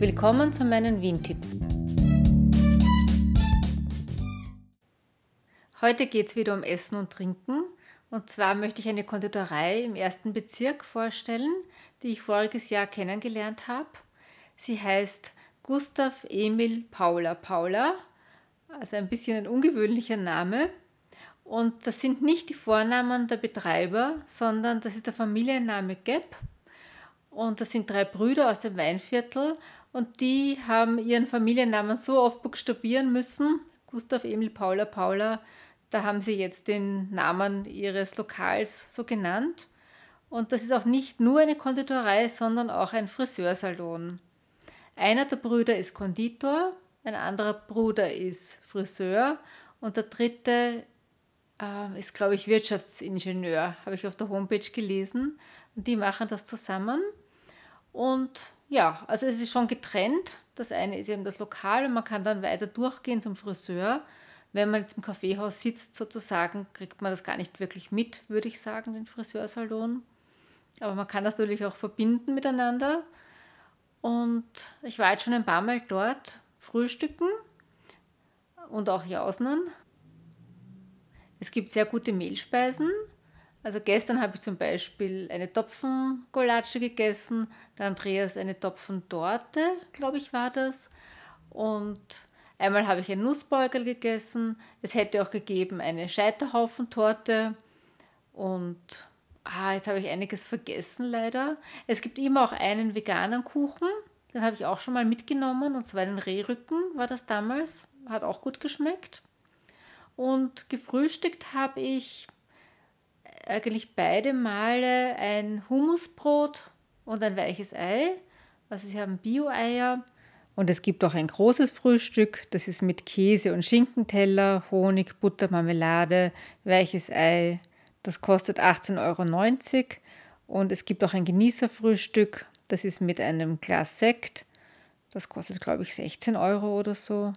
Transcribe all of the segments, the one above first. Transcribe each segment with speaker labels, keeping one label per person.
Speaker 1: Willkommen zu meinen Wien-Tipps. Heute geht es wieder um Essen und Trinken. Und zwar möchte ich eine Konditorei im ersten Bezirk vorstellen, die ich voriges Jahr kennengelernt habe. Sie heißt Gustav Emil Paula Paula, also ein bisschen ein ungewöhnlicher Name. Und das sind nicht die Vornamen der Betreiber, sondern das ist der Familienname Gepp. Und das sind drei Brüder aus dem Weinviertel und die haben ihren Familiennamen so oft buchstabieren müssen, Gustav Emil Paula Paula, da haben sie jetzt den Namen ihres Lokals so genannt. Und das ist auch nicht nur eine Konditorei, sondern auch ein Friseursalon. Einer der Brüder ist Konditor, ein anderer Bruder ist Friseur und der dritte äh, ist, glaube ich, Wirtschaftsingenieur, habe ich auf der Homepage gelesen. Die machen das zusammen. Und ja, also es ist schon getrennt. Das eine ist eben das Lokal und man kann dann weiter durchgehen zum Friseur. Wenn man jetzt im Kaffeehaus sitzt, sozusagen, kriegt man das gar nicht wirklich mit, würde ich sagen, den Friseursalon. Aber man kann das natürlich auch verbinden miteinander. Und ich war jetzt schon ein paar Mal dort frühstücken und auch jausnen. Es gibt sehr gute Mehlspeisen. Also gestern habe ich zum Beispiel eine Topfengolatsche gegessen, der Andreas eine Topfentorte, glaube ich, war das. Und einmal habe ich ein Nussbeutel gegessen. Es hätte auch gegeben eine Scheiterhaufentorte. Und ah, jetzt habe ich einiges vergessen leider. Es gibt immer auch einen veganen Kuchen. Den habe ich auch schon mal mitgenommen. Und zwar den Rehrücken war das damals. Hat auch gut geschmeckt. Und gefrühstückt habe ich eigentlich beide Male ein Hummusbrot und ein weiches Ei. Also sie haben Bio-Eier. Und es gibt auch ein großes Frühstück, das ist mit Käse und Schinkenteller, Honig, Butter, Marmelade, weiches Ei. Das kostet 18,90 Euro. Und es gibt auch ein Genießerfrühstück, das ist mit einem Glas Sekt. Das kostet, glaube ich, 16 Euro oder so.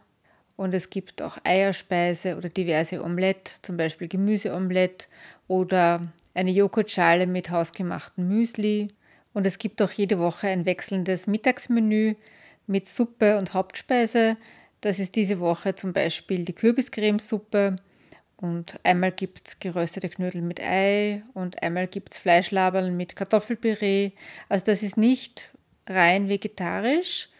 Speaker 1: Und es gibt auch Eierspeise oder diverse Omelette, zum Beispiel Gemüseomelette oder eine Joghurtschale mit hausgemachtem Müsli. Und es gibt auch jede Woche ein wechselndes Mittagsmenü mit Suppe und Hauptspeise. Das ist diese Woche zum Beispiel die Kürbiscremesuppe. Und einmal gibt es geröstete Knödel mit Ei und einmal gibt es Fleischlaberl mit Kartoffelpüree. Also das ist nicht rein vegetarisch,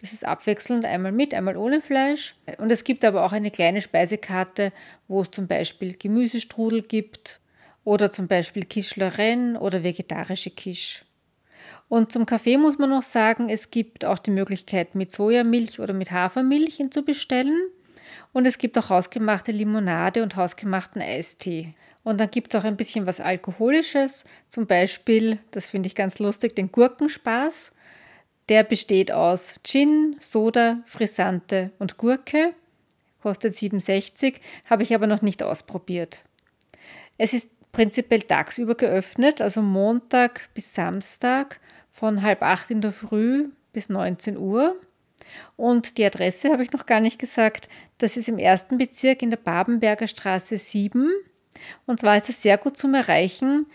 Speaker 1: das ist abwechselnd, einmal mit, einmal ohne Fleisch. Und es gibt aber auch eine kleine Speisekarte, wo es zum Beispiel Gemüsestrudel gibt oder zum Beispiel Lorraine oder vegetarische Quiche. Und zum Kaffee muss man noch sagen, es gibt auch die Möglichkeit mit Sojamilch oder mit Hafermilch ihn zu bestellen. Und es gibt auch hausgemachte Limonade und hausgemachten Eistee. Und dann gibt es auch ein bisschen was Alkoholisches, zum Beispiel, das finde ich ganz lustig, den Gurkenspaß. Der besteht aus Gin, Soda, Frisante und Gurke. Kostet 7,60, habe ich aber noch nicht ausprobiert. Es ist prinzipiell tagsüber geöffnet, also Montag bis Samstag von halb acht in der Früh bis 19 Uhr. Und die Adresse habe ich noch gar nicht gesagt. Das ist im ersten Bezirk in der Babenberger Straße 7. Und zwar ist es sehr gut zum Erreichen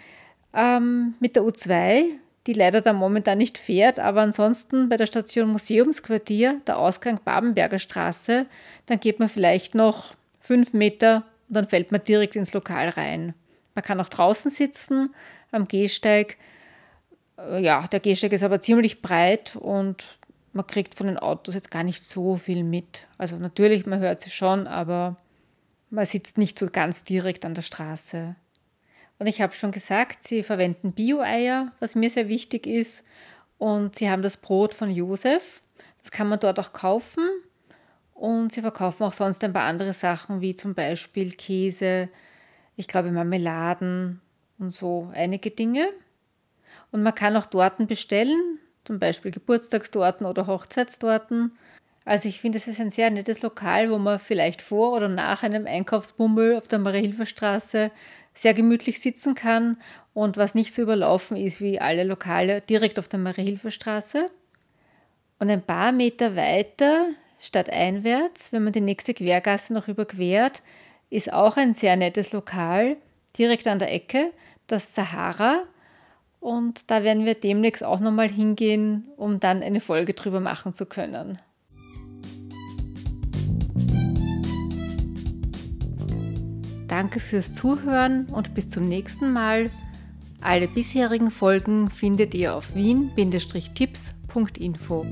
Speaker 1: ähm, mit der U2 die leider da momentan nicht fährt, aber ansonsten bei der Station Museumsquartier, der Ausgang Babenberger Straße, dann geht man vielleicht noch fünf Meter und dann fällt man direkt ins Lokal rein. Man kann auch draußen sitzen am Gehsteig. Äh, ja, der Gehsteig ist aber ziemlich breit und man kriegt von den Autos jetzt gar nicht so viel mit. Also natürlich, man hört sie schon, aber man sitzt nicht so ganz direkt an der Straße. Und ich habe schon gesagt, sie verwenden Bio-Eier, was mir sehr wichtig ist. Und sie haben das Brot von Josef. Das kann man dort auch kaufen. Und sie verkaufen auch sonst ein paar andere Sachen, wie zum Beispiel Käse, ich glaube Marmeladen und so einige Dinge. Und man kann auch Torten bestellen, zum Beispiel Geburtstagstorten oder Hochzeitstorten. Also ich finde, es ist ein sehr nettes Lokal, wo man vielleicht vor oder nach einem Einkaufsbummel auf der Marie-Hilfer-Straße sehr gemütlich sitzen kann und was nicht so überlaufen ist wie alle Lokale direkt auf der Marie-Hilfer-Straße. Und ein paar Meter weiter, stadteinwärts, wenn man die nächste Quergasse noch überquert, ist auch ein sehr nettes Lokal, direkt an der Ecke, das Sahara. Und und da werden wir demnächst auch nochmal hingehen, um dann eine Folge drüber machen zu können. Danke fürs Zuhören und bis zum nächsten Mal. Alle bisherigen Folgen findet ihr auf wien-tipps.info.